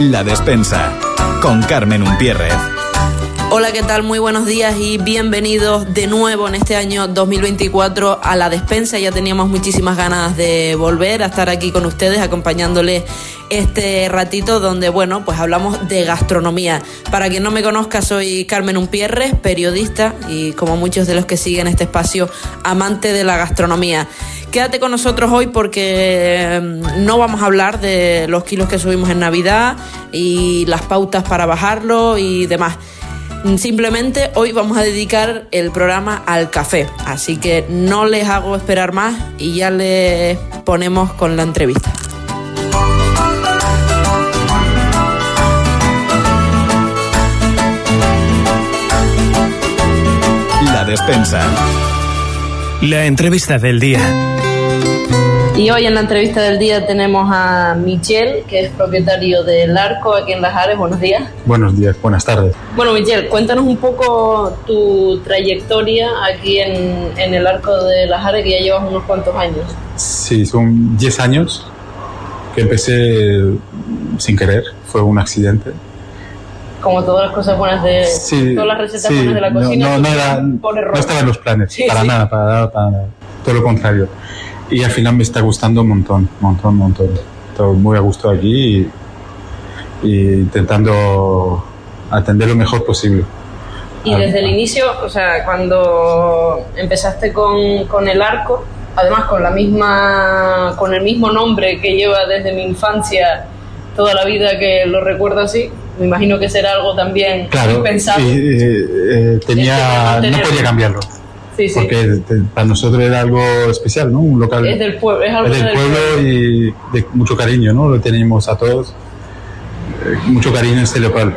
La despensa con Carmen Umpierrez. Hola, ¿qué tal? Muy buenos días y bienvenidos de nuevo en este año 2024 a la despensa. Ya teníamos muchísimas ganas de volver a estar aquí con ustedes acompañándoles este ratito donde, bueno, pues hablamos de gastronomía. Para quien no me conozca, soy Carmen Umpierres, periodista y como muchos de los que siguen este espacio, amante de la gastronomía. Quédate con nosotros hoy porque mm, no vamos a hablar de los kilos que subimos en Navidad y las pautas para bajarlo y demás. Simplemente hoy vamos a dedicar el programa al café, así que no les hago esperar más y ya les ponemos con la entrevista. La despensa. La entrevista del día. Y hoy en la entrevista del día tenemos a Michel, que es propietario del Arco aquí en Las Ares. Buenos días. Buenos días, buenas tardes. Bueno, Michel, cuéntanos un poco tu trayectoria aquí en, en el Arco de Las Ares, que ya llevas unos cuantos años. Sí, son 10 años que empecé sin querer, fue un accidente. Como todas las cosas buenas de Sí, todas las recetas sí, buenas de la no- cocina. No, no, era, por error. no estaba en los planes, Sí, para nada, para nada, para nada. Todo lo contrario. Y al final me está gustando un montón, montón, montón. Estoy muy a gusto aquí y, y intentando atender lo mejor posible. Y desde el inicio, o sea, cuando empezaste con, con el arco, además con la misma, con el mismo nombre que lleva desde mi infancia toda la vida que lo recuerdo así, me imagino que será algo también Claro, pensado. y, eh, eh, tenía, Este, no podía cambiarlo, sí, sí. porque para nosotros era algo especial, ¿no? Un local Es del pueblo, es algo es del del pueblo pueblo. y de mucho cariño, ¿no? Lo tenemos a todos, eh, mucho cariño en este local.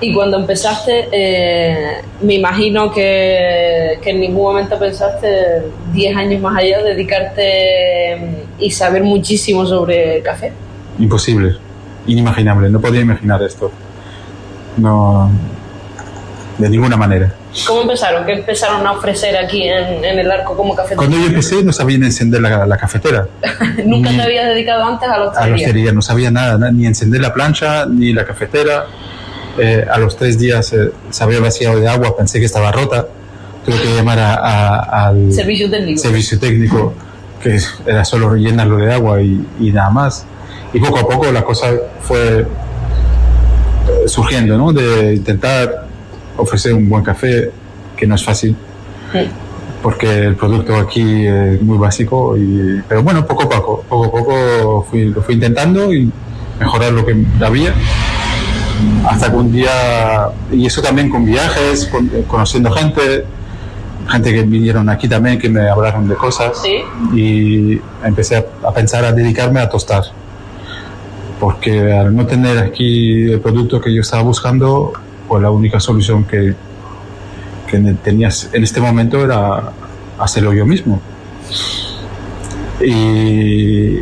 Y cuando empezaste, eh, me imagino que, que en ningún momento pensaste 10 años más allá dedicarte mm, y saber muchísimo sobre café. Imposible, inimaginable, no podía imaginar esto. No, de ninguna manera. ¿Cómo empezaron? ¿Qué empezaron a ofrecer aquí en, en el arco como café? Cuando yo empecé no sabían encender la, la cafetera, Nunca ni- te habías dedicado antes a la a la hostelería. hostelería, no sabía nada, na- ni encender la plancha, ni la cafetera. Eh, a los tres días eh, se había vaciado de agua, pensé que estaba rota. Tuve que llamar a- a- al Servicio técnico. servicio técnico, que era solo llenarlo de agua y, y nada más. Y poco a poco la cosa fue eh, surgiendo, ¿no? De intentar ofrecer un buen café, que no es fácil, Sí. porque el producto aquí es muy básico, y, pero bueno, poco a poco, poco a poco fui, lo fui intentando y mejorar lo que había. Hasta que un día, y eso también con viajes, con- conociendo gente, gente que vinieron aquí también, que me hablaron de cosas Sí. y empecé a, a pensar a dedicarme a tostar. Porque al no tener aquí el producto que yo estaba buscando, pues la única solución que, que tenías en este momento era hacerlo yo mismo. Y,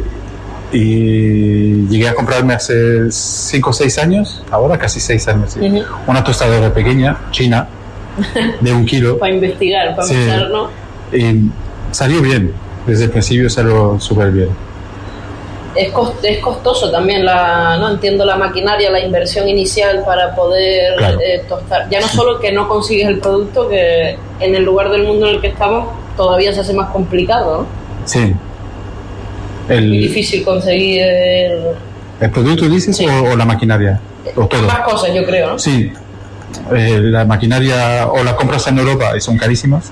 y llegué a comprarme hace 5 o 6 años, ahora casi 6 años, sí, una tostadora pequeña, china, de un kilo. Para investigar, para Sí. ¿no? Y salió bien, desde el principio salió súper bien. Es, cos- es costoso también, la, no entiendo la maquinaria, la inversión inicial para poder Claro. eh, tostar. Ya no solo que no consigues el producto, que en el lugar del mundo en el que estamos todavía se hace más complicado, ¿no? Sí. Muy El, difícil conseguir ¿El producto dices Sí. o, o la maquinaria? O todo. más cosas, yo creo, ¿no? Sí. Eh, la maquinaria o la compras en Europa son carísimas.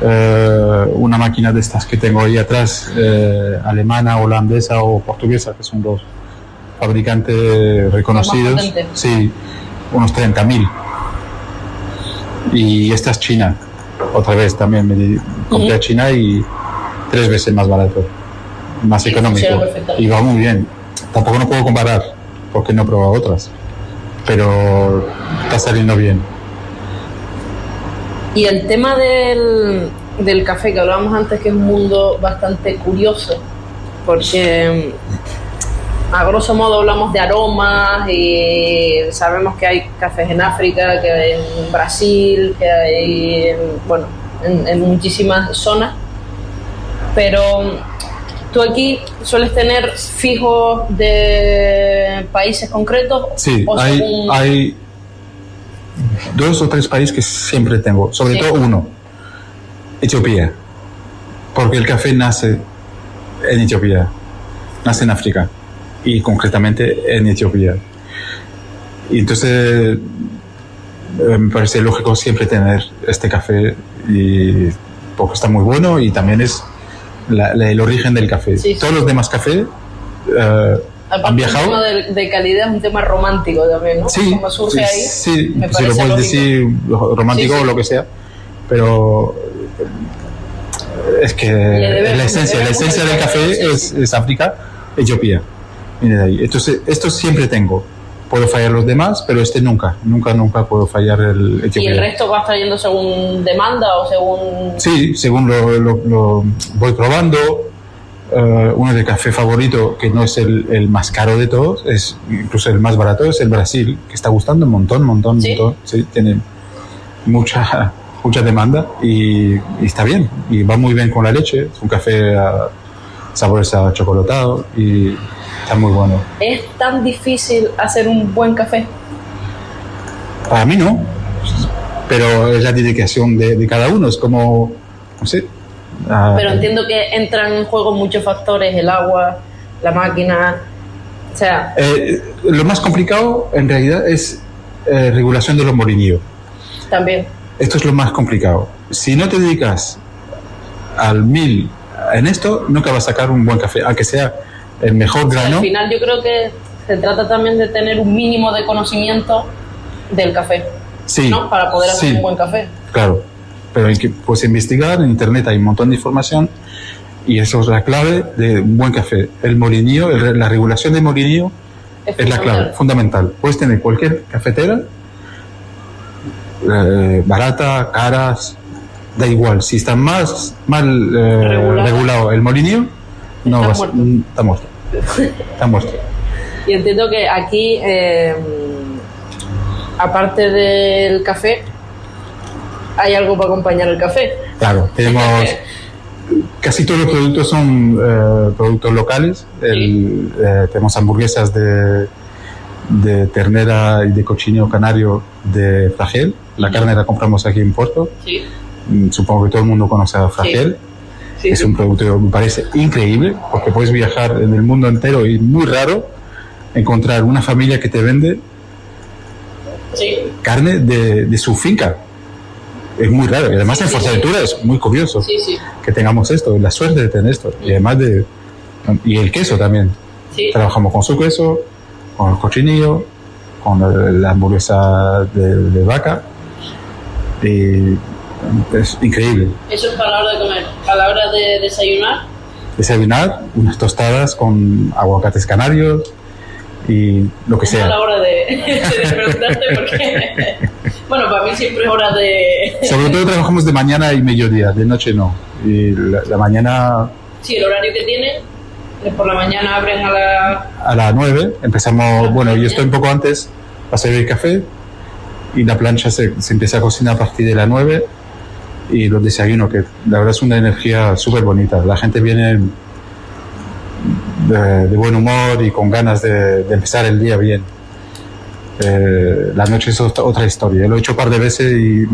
Eh, una máquina de estas que tengo ahí atrás, eh, alemana, holandesa o portuguesa, que son los fabricantes reconocidos. Sí, unos 30.000. Y esta es China. Otra vez también me compré a China y tres veces más barato, más Y económico. Y va muy bien. Tampoco no puedo comparar porque no he probado otras, pero está saliendo bien. Y el tema del, del café que hablábamos antes, que es un mundo bastante curioso, porque a grosso modo hablamos de aromas y sabemos que hay cafés en África, que hay en Brasil, que hay en, bueno, en, en muchísimas zonas, pero tú aquí sueles tener fijos de países concretos? Sí, o hay, según- hay dos o tres países que siempre tengo, sobre Sí. todo uno, Etiopía, porque el café nace en Etiopía, nace en África y concretamente en Etiopía. Y entonces eh, me parece lógico siempre tener este café y porque está muy bueno y también es la- la- el origen del café. Sí. Todos los demás cafés eh, Aparte, han viajado. Tema de, de calidad es un tema romántico también, ¿no? Sí, Como surge sí, ahí. sí, me si lo puedes lógico. decir romántico Sí, sí. o lo que sea, pero es que debemos- la esencia, la esencia del el café es, es África, Etiopía. De ahí. Entonces, esto siempre tengo. Puedo fallar los demás, pero este nunca, nunca, nunca puedo fallar el ¿Y Etiopía. el resto vas trayendo según demanda o según...? Sí, según lo, lo- lo voy probando. Eh, uno de café favorito, que no es el, el más caro de todos, es incluso el más barato, es el Brasil, que está gustando un montón, montón, ¿Sí? montón. Sí, tiene mucha, mucha demanda y, y está bien. Y va muy bien con la leche. Es un café a sabores a chocolatado y está muy bueno. ¿Es tan difícil hacer un buen café? Para mí no, pero es la dedicación de, de cada uno. Es como, no sé. Ah, Pero entiendo que entran en juego muchos factores, el agua, la máquina, o sea, Eh, lo más complicado en realidad es eh, regulación de los molinillos. también. Esto es lo más complicado. Si no te dedicas al mil en esto, nunca vas a sacar un buen café, aunque sea el mejor grano. Al final yo creo que se trata también de tener un mínimo de conocimiento del café, Sí, ¿no? Para poder hacer sí, un buen café. Claro, pero hay que pues, investigar. En internet hay un montón de información y eso es la clave de un buen café. El molinillo, el- la regulación del molinillo Es, es la clave, fundamental. Puedes tener cualquier cafetera, eh, barata, caras, da igual. Si está más mal eh, Regulada. regulado el molinillo, no Está vas- muerto. mm, está muerto. Está muerto. Y entiendo que aquí, eh, aparte del café, hay algo para acompañar el café. Claro, tenemos casi todos los productos son eh, productos locales. El, eh, tenemos hamburguesas de, de ternera y de cochino canario de Fragel. La carne la compramos aquí en Puerto. Sí, Mm, Supongo que todo el mundo conoce a Fragel. sí, es sí. un producto que me parece increíble porque puedes viajar en el mundo entero y muy raro encontrar una familia que te vende carne de, de su finca. Es muy raro. Y además Sí, en sí, Fuerteventura es muy curioso Sí, sí, que tengamos esto, la suerte de tener esto. Y además de... Y el queso también. sí. Trabajamos con su queso, con el cochinillo, con el- la hamburguesa de, de vaca. Y es increíble. Eso es para la hora de comer. A la hora de desayunar, Desayunar, unas tostadas con aguacates canarios y lo que es a la sea. hora de, de preguntarte porque... Bueno, para mí siempre es hora de... Sobre todo trabajamos de mañana y mediodía, de noche no. Y la, la mañana Sí, el horario que tiene, es por la mañana abren a la... a las 9 empezamos, bueno, yo estoy un poco antes para servir café y la plancha se, se empieza a cocinar a partir de las 9 y los desayunos, que la verdad es una energía súper bonita. La gente viene de, de buen humor y con ganas de, de empezar el día bien. Eh, la noche es otra, historia. Lo he hecho un par de veces y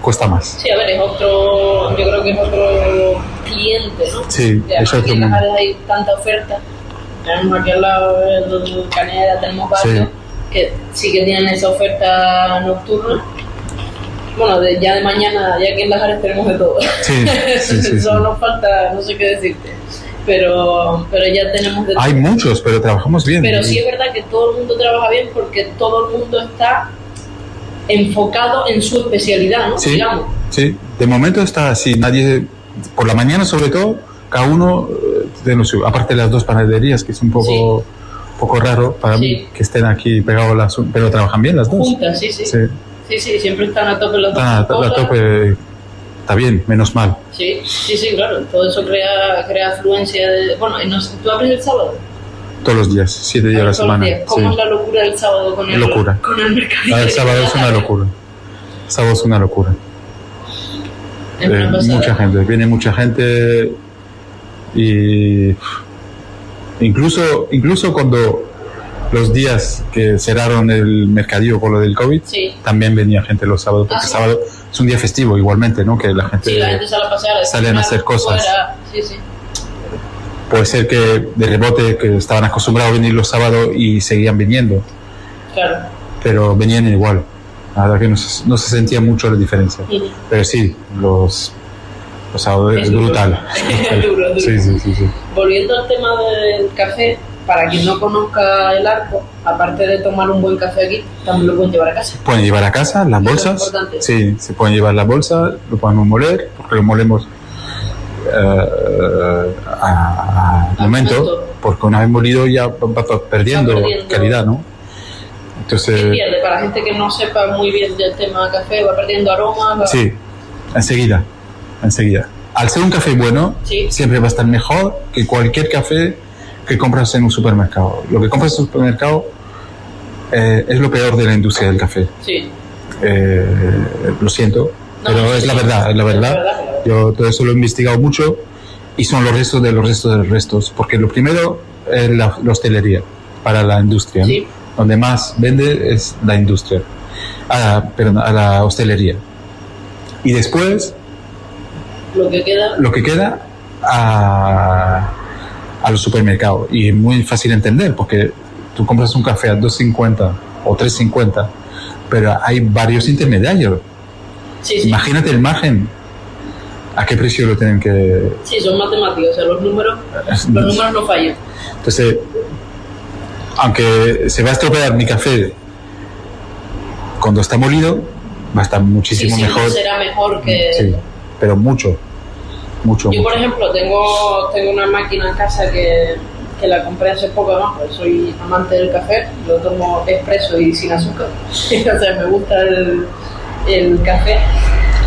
cuesta más. Sí, a ver, es otro... Yo creo que es otro cliente, ¿no? Sí, Y además es otro mundo. hay tanta oferta. Tenemos aquí al lado el Caneda, tenemos varios Sí. que sí que tienen esa oferta nocturna. Bueno, de- ya de mañana, ya que en las áreas tenemos de todo. Sí, sí, Solo nos falta, no sé qué decirte. Pero, pero ya tenemos de todo. Hay muchos, pero trabajamos bien. Pero sí es verdad que todo el mundo trabaja bien porque todo el mundo está enfocado en su especialidad, ¿no? Sí, Digamos. sí, de momento está así. Nadie, por la mañana sobre todo, cada uno eh, tiene lo suyo. Aparte de las dos panaderías, que es un poco, poco raro para Sí. mí que estén aquí pegados las, pero trabajan bien las dos. Juntas, sí, sí. Sí, Sí, sí, siempre están a tope las dos. a cosas. tope, está bien, menos mal. Sí, sí, sí, claro. Todo eso crea, crea afluencia. De... Bueno, ¿tú abres el sábado? Todos los días, siete días a la semana. días. ¿Cómo sí. es la locura del sábado con el, locura. Con el mercadillo? Ah, El sábado es una locura. El sábado es una locura. Es Eh, mucha gente, viene mucha gente y incluso, incluso cuando los días que cerraron el mercadillo por lo del COVID, Sí. también venía gente los sábados, porque Ah, sí. sábado es un día festivo igualmente, ¿no? Que la gente, Sí, la gente sale a pasear. salen a hacer cosas. puede ser que de rebote que estaban acostumbrados a venir los sábados y seguían viniendo, Claro. pero venían igual. La verdad que no se, no se sentía mucho la diferencia. Pero sí, los, los sábados Es es duro. brutal. Es duro, duro. Sí, sí, sí, sí. Volviendo al tema del café, para quien no conozca el arco, aparte de tomar un buen café aquí, también lo pueden llevar a casa. Pueden llevar a casa las bolsas. Sí, se pueden llevar la bolsa, lo podemos moler, porque lo molemos eh, a- al Al momento, porque una vez molido ya va perdiendo, calidad, ¿no? ¿Qué Entonces, pierde? Para la gente que no sepa muy bien del tema del café, va perdiendo aroma. va- sí, enseguida, enseguida. Al ser un café bueno, Sí. siempre va a estar mejor que cualquier café que compras en un supermercado. Lo que compras en un supermercado eh, es lo peor de la industria del café. Sí. Eh, lo siento, No, pero sí, es la sí. verdad, es la Es la verdad. verdad, la verdad. Yo todo eso lo he investigado mucho y son los restos de los restos de los restos, porque lo primero es la, la hostelería para la industria. ¿no? Sí. Donde más vende es la industria, a, perdón, a la hostelería. Y después Lo que queda. lo que queda a, a los supermercados. Y es muy fácil de entender porque tú compras un café a 2.50 o 3.50, pero hay varios intermediarios. Sí, sí. Imagínate el margen. ¿A qué precio lo tienen que...? Sí, son matemáticos, o sea, los números, los números no fallan. Entonces, aunque se va a estropear mi café cuando está molido, va a estar muchísimo sí, mejor. será mejor que. Sí, pero mucho, mucho, Yo, por ejemplo, tengo, tengo una máquina en casa que, que la compré hace poco, ¿no? Pues soy amante del café, lo tomo expreso y sin azúcar. o sea, me gusta el, el café.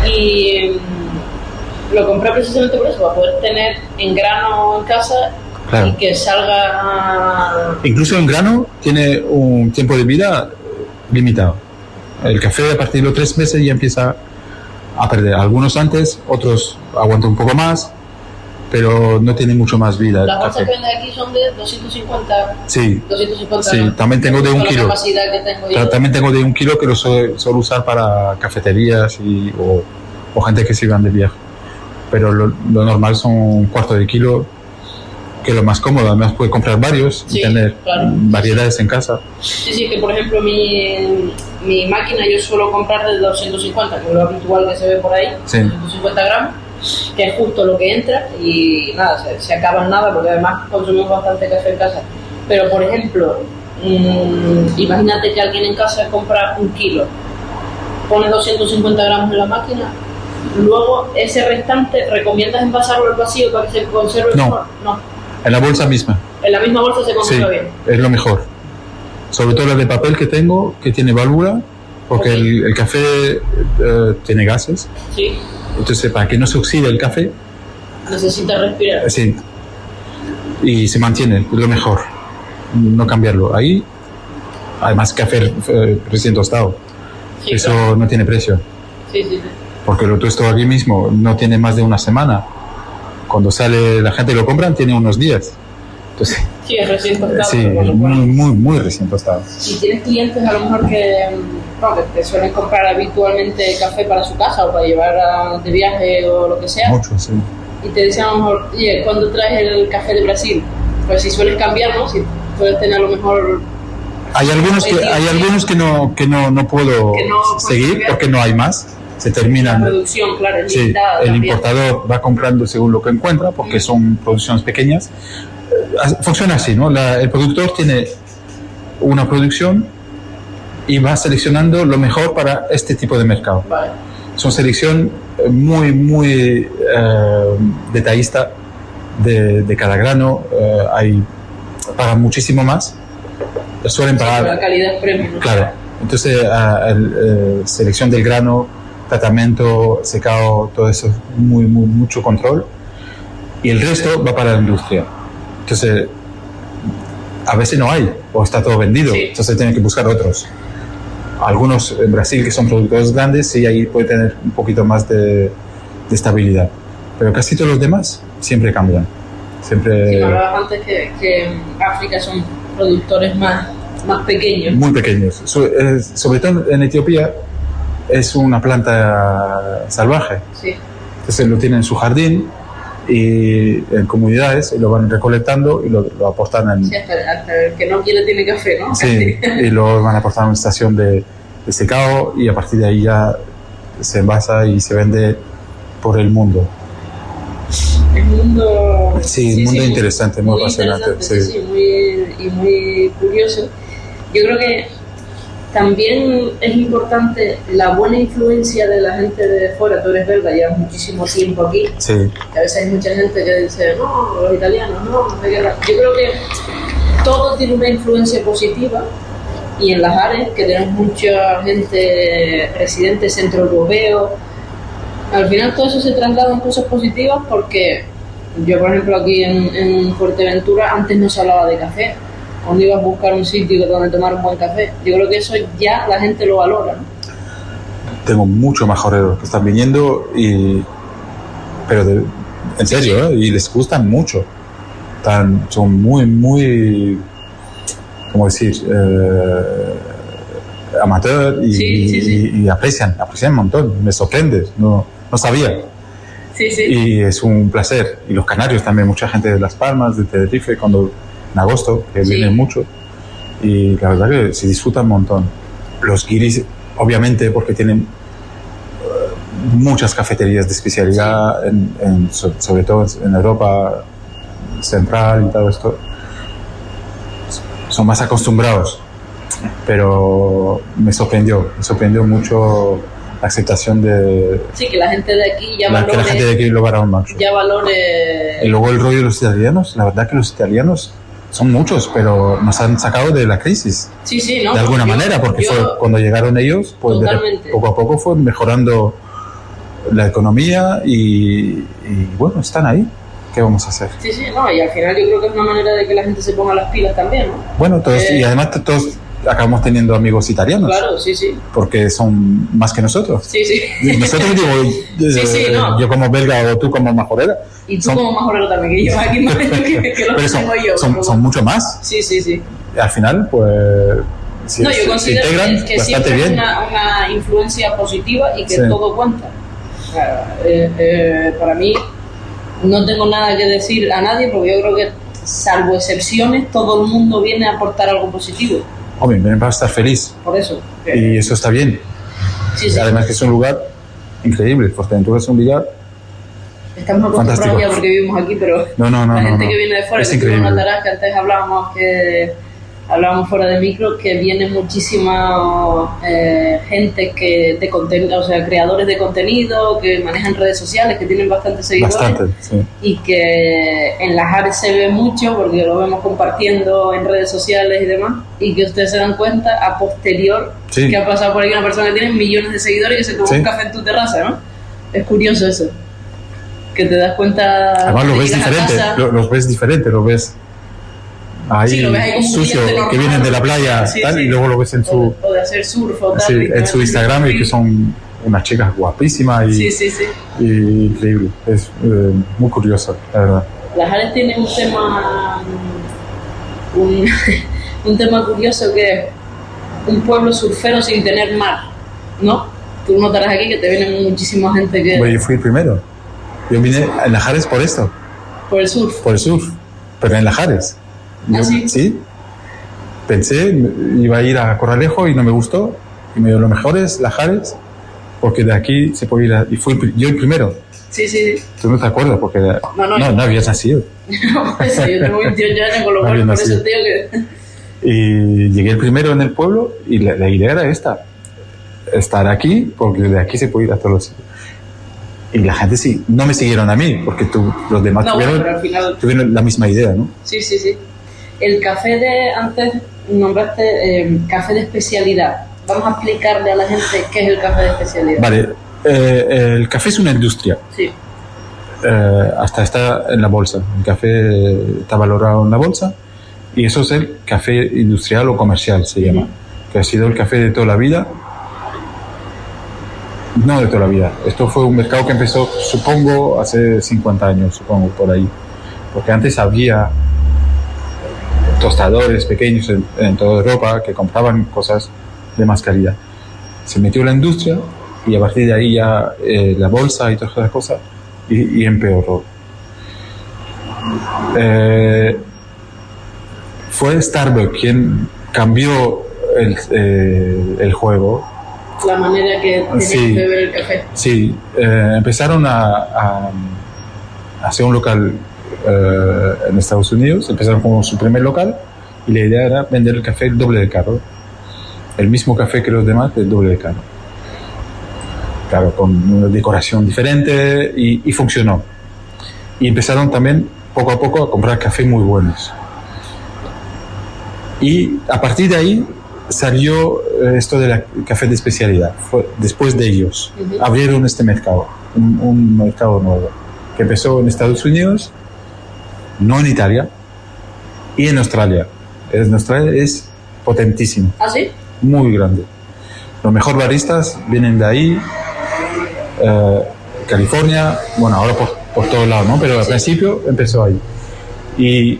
Y mm, lo compré precisamente por eso, para poder tener en grano en casa Claro. y que salga. Incluso en grano tiene un tiempo de vida limitado. El café a partir de los tres meses ya empieza a perder. Algunos antes, otros aguantan un poco más, pero no tiene mucho más vida Las bolsas que venden aquí son de 250. Sí, 250 Sí, ¿no? también tengo de un kilo. tengo también tengo de un kilo que lo suelo, suelo usar para cafeterías y, o, o gente que se van de viaje. Pero lo, lo normal son un cuarto de kilo, que lo más cómodo. Además puede comprar varios Sí, y tener claro. variedades en casa. Sí, sí, que por ejemplo mi, mi máquina yo suelo comprar de 250, que es lo habitual que se ve por ahí, Sí. 250 gramos, que es justo lo que entra y nada, se, se acaba en nada porque además consumimos bastante café en casa. Pero por ejemplo, mm, imagínate que alguien en casa compra un kilo, pone 250 gramos en la máquina, luego ese restante recomiendas envasarlo al vacío para que se conserve No. mejor. No, En la bolsa misma. en la misma bolsa se Sí, conserva bien. es lo mejor. Sobre todo la de papel que tengo, que tiene válvula, porque Ok. el, el café eh, tiene gases. Sí, Entonces, para que no se oxide el café, necesita respirar. eh, sí. Y se mantiene, es lo mejor. No cambiarlo. Ahí, además, café eh, recién tostado. Sí, Eso claro. no tiene precio. Sí, sí, sí. Porque lo tuesto aquí mismo no tiene más de una semana. Cuando sale la gente lo compran, tiene unos días. Entonces, Sí, es recién tostado. sí, muy, muy, muy recién tostado. Y tienes clientes a lo mejor que, bueno, que suelen comprar habitualmente café para su casa o para llevar a- de viaje o lo que sea. Mucho, sí. Y te dicen a lo mejor, oye, ¿cuándo traes el café de Brasil? Pues si sueles cambiar, ¿no? Si puedes tener a lo mejor... Hay algunos que, hay algunos que no, que no, no puedo Que no seguir porque no hay más. Se La terminan. producción, claro, es Sí, el importador va comprando según lo que encuentra porque son producciones pequeñas. Eh, Funciona así, ¿no? La- el productor tiene una producción y va seleccionando lo mejor para este tipo de mercado. Vale. Son selección eh, muy, muy eh, detallista de, de cada grano. eh, hay, pagan muchísimo más. Suelen La pagar calidad es premium. ¿no? Claro. Entonces, a- el, selección del grano, tratamiento, secado, todo eso, muy, muy, mucho control. Y el resto va para la industria. Entonces, a veces no hay, o está todo vendido. Sí. Entonces, tienen que buscar otros. Algunos en Brasil que son productores grandes, sí, ahí puede tener un poquito más de, de estabilidad. Pero casi todos los demás siempre cambian. Sí, Siempre. me hablabas antes que, que en África son productores más más pequeños. Muy pequeños. So- es- sobre todo en Etiopía es una planta salvaje. Sí. Entonces lo tienen en su jardín y en comunidades y lo van recolectando y lo, lo aportan en, Sí, hasta, hasta el que no quiere tiene café, ¿no? Sí, y lo van a aportar a una estación de, de secado y a partir de ahí ya se envasa y se vende por el mundo. El mundo. Sí, un mundo interesante, muy apasionante, interesante, sí. sí, muy, y muy curioso. Yo creo que también es importante la buena influencia de la gente de fuera. Tú eres belga, llevas muchísimo tiempo aquí. Sí, a veces hay mucha gente que dice, no, los italianos, no, no qué. Yo creo que todo tiene una influencia positiva y en las áreas, que tenemos mucha gente, residentes centroeuropeos, al final todo eso se traslada en cosas positivas porque yo, por ejemplo, aquí en, en Fuerteventura antes no se hablaba de café. Cuando ibas a buscar un sitio donde tomar un buen café, yo creo que eso ya la gente lo valora. ¿no? tengo muchos majoreros que están viniendo y pero de- en serio, ¿eh? y les gustan mucho. Son muy, muy, ¿cómo decir? Eh, amateur y, Sí, sí, sí. y- y aprecian, aprecian un montón. Me sorprende, no, no sabía. Sí, sí. y es un placer. Y los canarios también, mucha gente de Las Palmas, de Tenerife, cuando en agosto, que Sí. vienen mucho. Y la verdad que se disfruta un montón. Los guiris, obviamente, porque tienen eh, muchas cafeterías de especialidad, en, en- so- sobre todo en Europa central y todo esto, son más acostumbrados. Pero me sorprendió, me sorprendió mucho la aceptación de Sí, que la gente de aquí ya la, que valore, la gente de aquí lo valora mucho. ya valore Y luego el rollo de los italianos, la verdad que los italianos son muchos, pero nos han sacado de la crisis, Sí, sí, ¿no? de alguna Yo- manera, porque yo- fue cuando llegaron ellos, pues de poco a poco fue mejorando la economía y, y, bueno, están ahí. ¿Qué vamos a hacer? Sí, sí, no, y al final yo creo que es una manera de que la gente se ponga las pilas también, ¿no? Bueno, todos, Eh. y además todos acabamos teniendo amigos italianos, Claro, sí, sí, porque son más que nosotros. sí, sí. Y Nosotros digo, Sí, sí, eh, no. yo como belga o tú como majorera, Y tú Son- como majorero también, que llevas aquí más que, que lo pero que son, tengo yo. son, mucho más. Sí, sí, sí. al final, pues si no, yo considero que, que bastante siempre es bien. una, una influencia positiva y que Sí. todo cuenta. Eh, eh, para mí no tengo nada que decir a nadie porque yo creo que, salvo excepciones, todo el mundo viene a aportar algo positivo. Hombre, vienen para estar feliz Por eso. y eso está bien. Sí, sí. Además que es un lugar increíble. Fuerteventura es un lugar... Estamos acostumbrados ya porque vivimos aquí, pero No, no, no, la gente que viene de fuera, Es que increíble. notarás que antes hablábamos que hablábamos fuera de micro, que viene muchísima eh, gente que de contenido, o sea, creadores de contenido, que manejan redes sociales, que tienen bastantes seguidores Bastante, sí. y que en las áreas se ve mucho porque lo vemos compartiendo en redes sociales y demás y que ustedes se dan cuenta a posterior Sí. que ha pasado por ahí una persona que tiene millones de seguidores y que se toma Sí. un café en tu terraza, ¿no? Es curioso eso. Que te das cuenta. Además lo ves diferente, lo, los ves diferente, ves ahí, Sí, lo ves ahí sucio, que vienen de la playa Sí, tal, sí. y luego lo ves en su, o de hacer surf o tal. en su Instagram y que son unas chicas guapísimas y, Sí, sí, sí. y increíble. Es eh, muy curioso, la verdad. Las Ares tienen un tema un, un tema curioso que es un pueblo surfero sin tener mar, ¿no? Tú notarás aquí que te viene muchísima gente que Bueno, yo fui el primero. Yo vine a Lajares por esto. por el surf. por el surf, pero en Lajares. ¿Ah, Yo- sí? Pensé, iba a ir a Corralejo y no me gustó. Y me dio lo mejor es Lajares, porque de aquí se puede ir a, Y fui yo el primero. Sí, sí, sí. Tú no te acuerdas, porque no, no, no, yo- habías nacido. Por eso, yo tengo 28 años, con lo No cual por eso nacido. que Y llegué el primero en el pueblo y la, la idea era esta. Estar aquí, porque de aquí se puede ir a todos los sitios. Y la gente sí, no me siguieron a mí, porque tú, los demás No, tuvieron, final tuvieron la misma idea, ¿no? Sí, sí, sí. El café de, antes nombraste eh, café de especialidad. Vamos a explicarle a la gente qué es el café de especialidad. Vale, eh, el café es una industria. Sí, eh, hasta está en la bolsa. El café está valorado en la bolsa y eso es el café industrial o comercial, se llama, que ha sido el café de toda la vida. No de toda la vida. Esto fue un mercado que empezó, supongo, hace 50 años, supongo, por ahí. Porque antes había tostadores pequeños en, en toda Europa que compraban cosas de más calidad. Se metió la industria y a partir de ahí ya eh, la bolsa y todas esas cosas y, y empeoró. Eh, fue Starbucks quien cambió el, eh, el juego. La manera que tienes Sí. beber el café. Sí, empezaron a hacer un local eh, en Estados Unidos, empezaron con su primer local y la idea era vender el café el doble de caro. El mismo café que los demás, el doble de caro. Claro, con una decoración diferente y, y funcionó. Y empezaron también poco a poco a comprar café muy buenos. Y a partir de ahí salió eh, esto del café de especialidad. Fue después de ellos. Abrieron este mercado, un, un mercado nuevo, que empezó en Estados Unidos, no en Italia, y en Australia. En Australia es potentísimo, ¿Ah, sí? muy grande. Los mejores baristas vienen de ahí, eh, California, bueno, ahora por, por todos lados, ¿no? Pero al principio empezó ahí. Y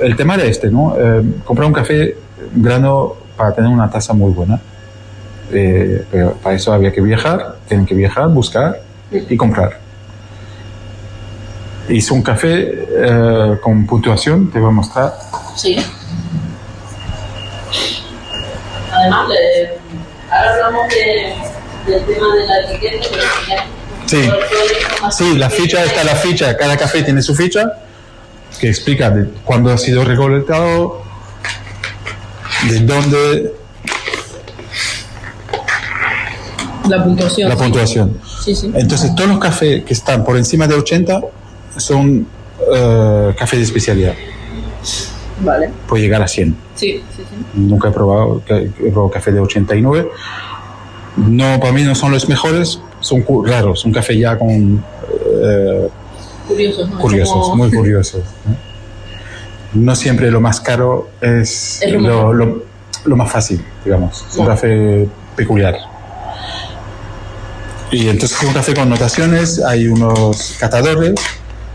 el tema era este, ¿no? Eh, comprar un café grano para tener una taza muy buena. Eh, pero para eso había que viajar, tienen que viajar, buscar y comprar. Hice un café eh, con puntuación, te voy a mostrar. Sí. Además, le- ahora hablamos de, del tema de la etiqueta, pero ya- Sí. Sí, la ficha está la ficha, cada café tiene su ficha que explica de cuándo ha sido recolectado, de dónde La puntuación. la puntuación. Sí, sí. Entonces, todos los cafés que están por encima de 80 son eh, café de especialidad. Vale. Puede llegar a 100. Sí, sí, sí. Nunca he probado, he probado café de 89. No, para mí no son los mejores, son raros. Un café ya con eh, Curiosos, ¿no? curiosos, Como- muy curiosos. ¿no? Siempre lo más caro es, Es lo lo, lo- más fácil, digamos. Es un café peculiar. Y entonces es un café con notaciones, hay unos catadores,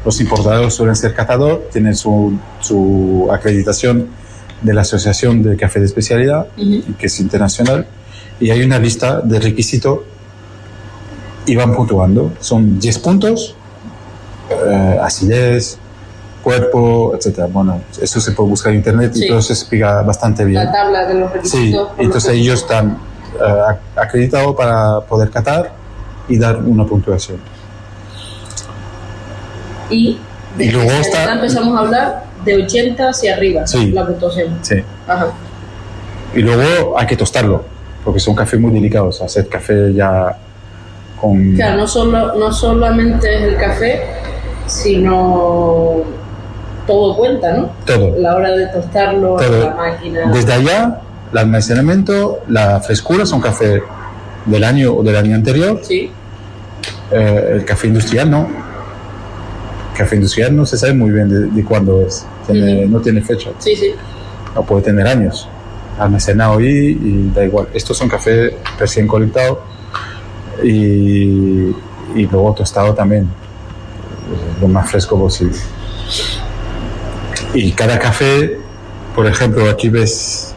los importadores suelen ser catador, tienen su, su acreditación de la Asociación de Café de Especialidad, Ujú. que es internacional, y hay una lista de requisitos y van puntuando. Son 10 puntos, eh, acidez, cuerpo, etcétera. Bueno, eso se puede buscar en internet y Sí. todo se explica bastante bien. La tabla de los Sí, requisitos. por entonces ellos están eh, ac- acreditados para poder catar y dar una puntuación. Y, Y luego está- empezamos a hablar de 80 hacia arriba, Sí. la puntuación. Sí. Ajá. Y luego hay que tostarlo, porque son cafés muy delicados. Hacer café ya con... Claro, no, solo, no solamente es el café, sino todo cuenta, ¿no? Todo. La hora de tostarlo, Todo. la máquina. Desde allá, el almacenamiento, la frescura son café del año o del año anterior. Sí, Eh, el café industrial no. Café industrial no se sabe muy bien de, de cuándo es. Tiene- No tiene fecha. sí, sí. No puede tener años. Almacenado ahí y da igual. Estos son café recién colectado y, y luego tostado también. Lo más fresco posible. Y cada café, por ejemplo, aquí ves,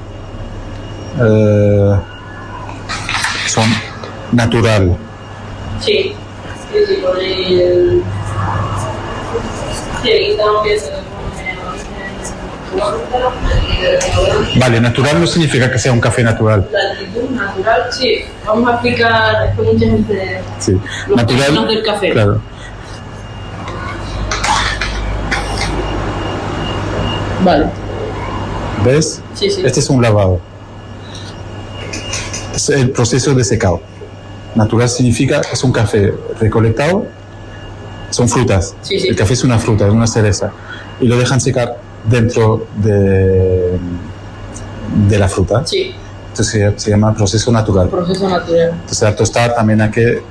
eh, son natural. Sí, sí, sí, por ahí el... Sí, aquí estamos viendo que Vale, natural no significa que sea un café natural. La altitud natural, sí. Vamos a explicar, es que mucha gente... Sí. Los natural. del café. Claro. Vale. ¿Ves? Sí, sí. Este es un lavado. Es el proceso de secado. Natural significa que es un café recolectado, son frutas. Sí, sí. El café es una fruta, es una cereza. Y lo dejan secar dentro de, de la fruta. Sí, Entonces se, llama proceso natural. proceso natural. Entonces al tostar también hay que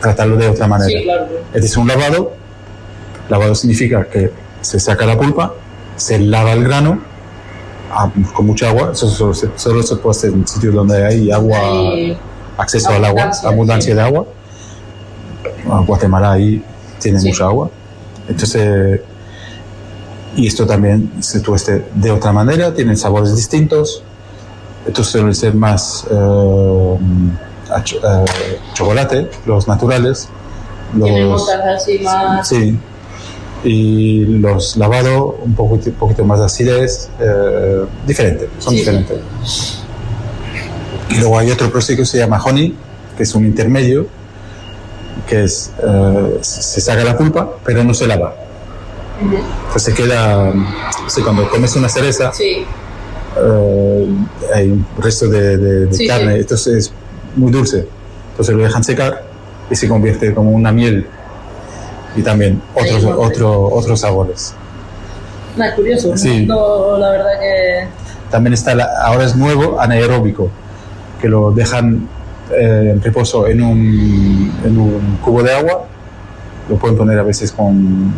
tratarlo de otra manera. Sí, claro. Este es un lavado. Lavado significa que se saca la pulpa, se lava el grano a- con mucha agua. Eso solo se, solo se puede hacer en sitios donde hay agua, Hay acceso al agua, abundancia, sí. de agua. Bueno, Guatemala ahí tiene Sí. mucha agua. Entonces Y esto también se tueste de otra manera, tienen sabores distintos. Estos suelen ser más eh, a cho- eh, chocolate, los naturales. Tienen Los, notas así más. sí. Y los lavados, un poquito, poquito más de acidez, eh, diferente, son sí. diferentes. Y luego hay otro proceso que se llama honey, que es un intermedio, que es, eh, se saca la pulpa, pero no se lava. Ujú. Entonces queda, sí, cuando comes una cereza, Sí, eh, hay un resto de, de- de Sí, carne, sí. entonces es muy dulce. Entonces lo dejan secar y se convierte como una miel y también otros, otro, otros sabores. no, es curioso. un Sí. mundo, la verdad que. También está, la- ahora es nuevo, anaeróbico, que lo dejan eh, en reposo en un, en un cubo de agua. Lo pueden poner a veces con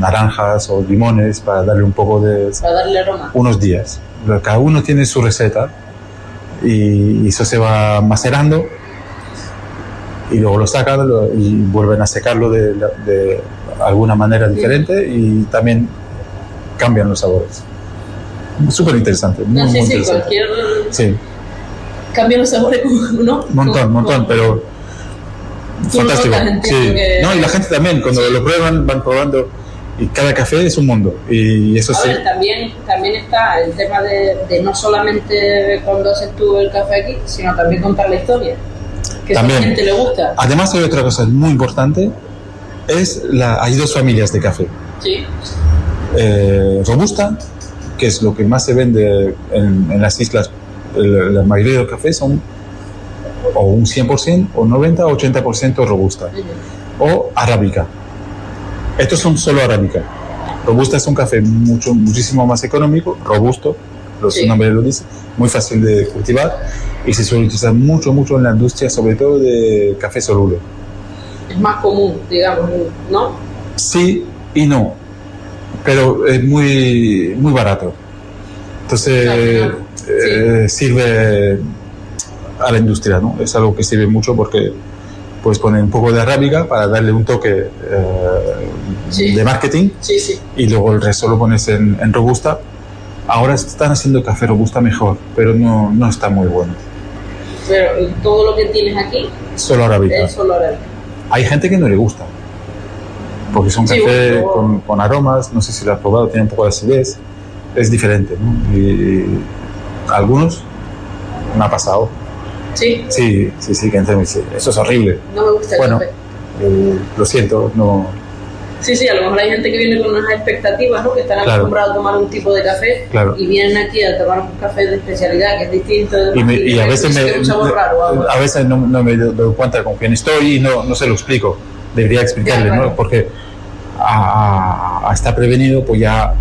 naranjas o limones para darle un poco de, para darle aroma. unos días. Cada uno tiene su receta y eso se va macerando y luego lo sacan y vuelven a secarlo de, de alguna manera diferente y también cambian los sabores. Súper interesante, muy, No, sí, muy sí, interesante. cualquier. Sí, Cambia los sabores, ¿no? montón, Con- montón, con- pero fantástico. notas, Sí. que- No, y la gente también, cuando lo prueban, van probando y cada café es un mundo y eso A sí. también, también está el tema de, de no solamente cuando haces tú el café aquí, sino también contar la historia. Que También. a la gente le gusta. Además hay otra cosa muy importante, es la, hay dos familias de café. Sí, Eh, robusta, que es lo que más se vende en, en las islas, el- la mayoría de los cafés son o un 100% o 90 o 80% robusta, o arábica. Estos son solo arábica. Robusta es un café mucho, muchísimo más económico, robusto, los Sí. nombres lo dicen, muy fácil de cultivar y se suele utilizar mucho, mucho en la industria, sobre todo de café soluble. es más común, digamos, ¿no? Sí y no, pero es muy, muy barato. Entonces Claro, eh, sirve a la industria, ¿no? Es algo que sirve mucho porque puedes poner un poco de arábiga para darle un toque eh, Sí. de marketing Sí, sí. y luego el resto lo pones en, en robusta. Ahora están haciendo café robusta mejor, pero no, no está muy bueno. Pero todo lo que tienes aquí Solo arábica. es solo arábica. Hay gente que no le gusta. Porque es un Sí, café bueno. con, con aromas, no sé si lo has probado, tiene un poco de acidez. Es diferente, ¿no? Y algunos me ha pasado. Sí, Sí, sí, sí, que entran y dicen, eso es horrible. no me gusta el Bueno. café. Eh, lo siento, no. Sí, sí, a lo mejor hay gente que viene con unas expectativas, ¿no? Que están Claro. acostumbrados a tomar un tipo de café Claro. y vienen aquí a tomar un café de especialidad que es distinto. Y, me- y a veces me, raro, a veces no, no me doy cuenta con quién estoy y no, no se lo explico. Debería explicarle, Ya, claro. ¿no? Porque a, a- a estar prevenido, pues ya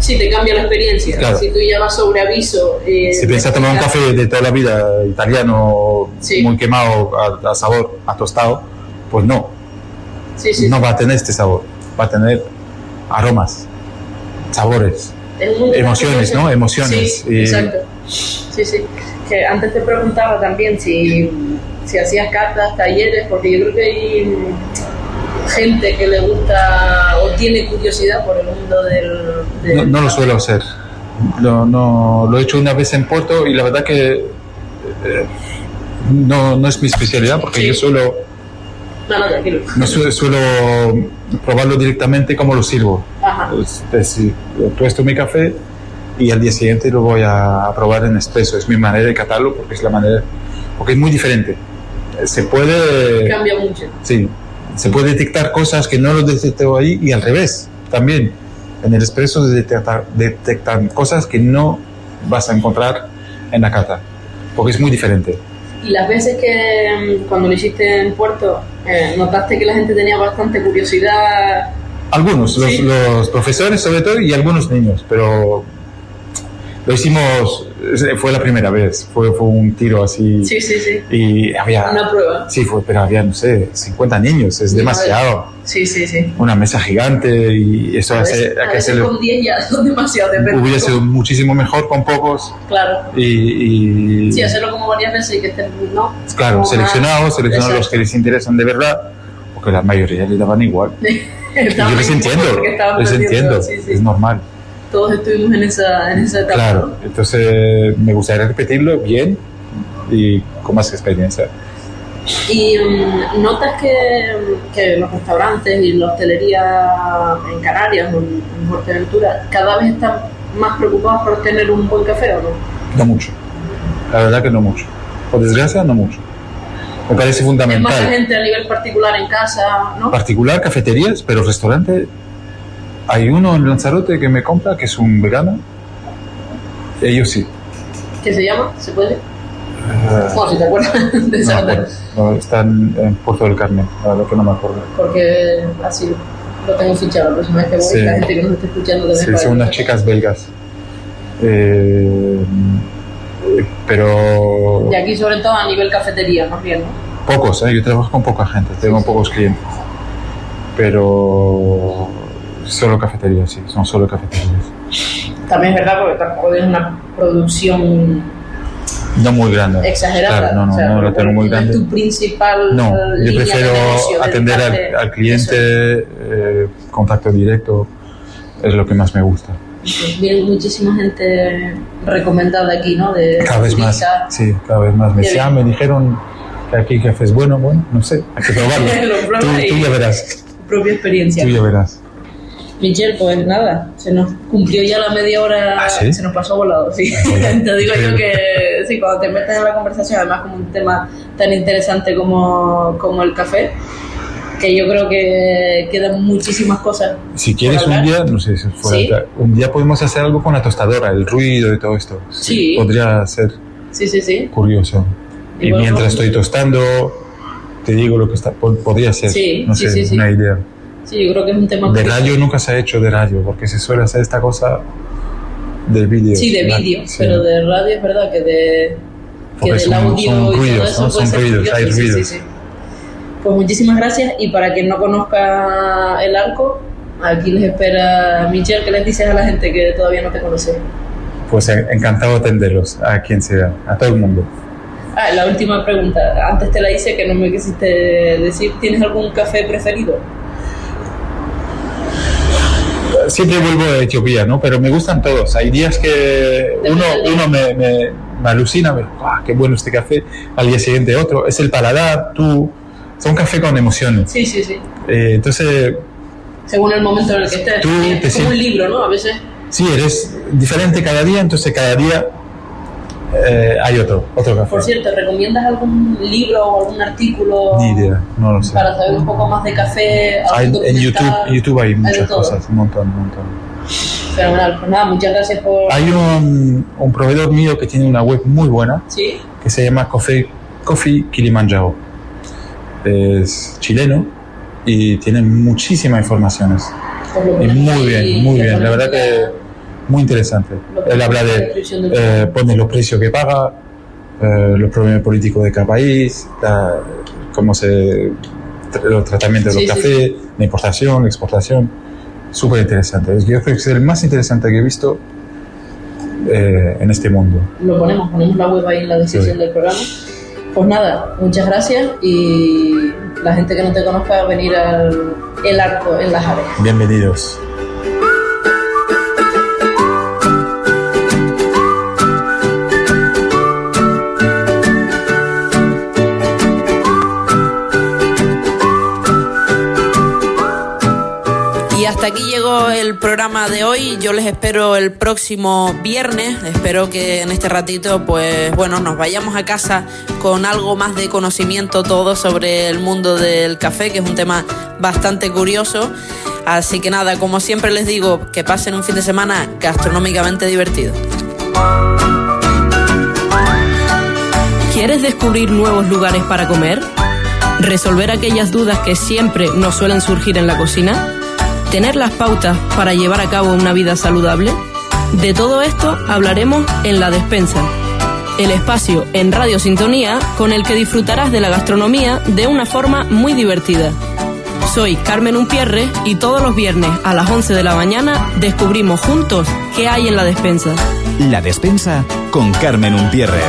Sí, te cambia la experiencia. Claro. Si tú ya vas sobre aviso. eh, Si piensas tomar un café de toda la vida italiano, Sí. muy quemado a, a sabor, a tostado, pues no, Sí, sí, no va a tener este sabor, va a tener aromas, sabores, emociones, ¿no? Emociones. Exacto. Sí, sí. Que antes te preguntaba también si, si hacías cartas, talleres, porque yo creo que hay gente que le gusta o tiene curiosidad por el mundo del. del No, no lo suelo hacer. Lo, no, lo he hecho una vez en Puerto y la verdad que eh, no, no es mi especialidad porque Sí. yo suelo, No, no, tranquilo. no su- suelo probarlo directamente como lo sirvo. Ajá. Es decir, tuesto mi café y al día siguiente lo voy a probar en expreso. Es mi manera de catarlo porque es la manera, porque es muy diferente. Se puede, Cambia mucho. sí, se puede detectar cosas que no lo detectó ahí y al revés también. En el expreso se detecta- detectan cosas que no vas a encontrar en la cata porque es muy diferente. Y las veces que mm, cuando lo hiciste en Puerto, eh, notaste que la gente tenía bastante curiosidad. Algunos, los, los profesores sobre todo y algunos niños, pero lo hicimos, fue la primera vez, fue, fue un tiro así Sí, sí, sí. y había, Una prueba. sí, fue, pero había, no sé, 50 niños, es demasiado, Sí, sí, sí. una mesa gigante y eso A hace, veces, a a que se con 10 ya son demasiado, depende. hubiera sido muchísimo mejor con pocos Claro. y, y Sí, hacerlo como varias veces y que estén, ¿no? claro, seleccionados, seleccionados los que les interesan de verdad, porque la mayoría le daban igual. Y yo les entiendo, les entiendo, sí, sí. es normal. Todos estuvimos en esa, en esa etapa. Claro, entonces me gustaría repetirlo bien y con más experiencia. ¿Y mm, notas que, que los restaurantes y la hostelería en Canarias o en, en Fuerteventura cada vez están más preocupados por tener un buen café o no? No mucho. La verdad que no mucho. Por desgracia, no mucho. Me parece más fundamental. la gente a nivel particular en casa, ¿no? Particular, cafeterías, pero restaurante. Hay uno en Lanzarote que me compra, que es un vegano. Ellos sí. ¿Qué se llama? ¿Se puede? Eh, Bueno, si te acuerdas de no esa. No, están en Puerto del Carmen, la verdad que no me acuerdo. porque así lo tengo fichado la próxima vez que voy, Sí. la gente que nos esté escuchando. Sí, son unas chicas belgas. Eh, eh, pero Y aquí sobre todo a nivel cafetería, más bien, ¿no? pocos, ¿eh? yo trabajo con poca gente, tengo pocos clientes. Pero solo cafeterías, sí, son solo cafeterías. También es verdad porque tampoco es una producción No muy grande. exagerada. Claro, no, no, o sea, no la tengo muy grande. tu principal No, yo de prefiero atender al, al cliente, eh, contacto directo, es lo que más me gusta. Viene muchísima gente recomendada aquí, ¿no? De Cada vez más, sí, cada vez más. Me, decían, me dijeron que aquí café es bueno, bueno, no sé, hay que probarlo. Tú, tú ya verás, propia experiencia. tú ya verás. Michelle, pues nada, se nos cumplió ya la media hora, ¿Ah, sí? se nos pasó volado, sí. Bueno, te digo yo que sí, cuando te metes en la conversación, además como un tema tan interesante como, como el café, que yo creo que quedan muchísimas cosas. Si quieres un día, no sé si fuera Sí. un día podemos hacer algo con la tostadora, el ruido y todo esto. Sí. Podría ser Sí, sí, sí. curioso. Y mientras estoy tostando, te digo lo que está, po- podría ser, Sí, no sé, sí, sí. una idea. Sí, yo creo que es un tema De radio nunca se ha hecho de radio, porque se suele hacer esta cosa de vídeo. Sí, de vídeo, Sí. pero de radio es verdad que de que Porque del son- audio son y ruidos, eso ¿no? puede Son ser ruidos, hay sí, ruidos. sí. Pues muchísimas gracias y para quien no conozca el arco, aquí les espera Michelle, que les dices a la gente que todavía no te conoce. Pues encantado de atenderlos, a quien sea, a todo el mundo. Ah, la última pregunta, antes te la hice que no me quisiste decir, ¿tienes algún café preferido? Siempre vuelvo a Etiopía, ¿no? Pero me gustan todos. Hay días que uno, uno me, me, me alucina, me, ¡ah, qué bueno este café! Al día siguiente otro. Es el paladar, tú... Es un café con emociones. Sí, sí, sí. Eh, entonces, Según el momento en el que estés. Tú es te como un sientes- libro, ¿no? A veces. sí, eres diferente cada día, entonces cada día eh, hay otro, otro café. Por cierto, ¿recomiendas algún libro o algún artículo? Ni idea, no lo sé. para saber un poco más de café. Hay- en YouTube, YouTube hay muchas todo. cosas, un montón, un montón. Fenomenal. Pues nada, muchas gracias por. Hay un, un proveedor mío que tiene una web muy buena Sí, que se llama Coffee, Coffee Kilimanjaro. Es chileno y tiene muchísimas informaciones. Y muy bien, muy bien. La verdad que muy interesante. Él habla de, eh, los precios que paga, eh, los problemas políticos de cada país, la- cómo se, los tratamientos de Sí, los sí, cafés, la importación, la exportación. Súper interesante. Es- Yo creo que es el más interesante que he visto eh, en este mundo. Lo ponemos, ponemos la web ahí en la descripción Sí. del programa. Pues nada, muchas gracias y la gente que no te conozca, venir al El Arco en las Aves. Bienvenidos. Programa de hoy. Yo les espero el próximo viernes. Espero que en este ratito, pues bueno, nos vayamos a casa con algo más de conocimiento todo sobre el mundo del café, que es un tema bastante curioso. Así que nada, como siempre les digo, que pasen un fin de semana gastronómicamente divertido. ¿Quieres descubrir nuevos lugares para comer? ¿Resolver aquellas dudas que siempre nos suelen surgir en la cocina? ¿Tener las pautas para llevar a cabo una vida saludable? De todo esto hablaremos en La Despensa, el espacio en Radio Sintonía con el que disfrutarás de la gastronomía de una forma muy divertida. Soy Carmen Umpierre y todos los viernes a las 11 de la mañana descubrimos juntos qué hay en la despensa. La despensa con Carmen Umpierre.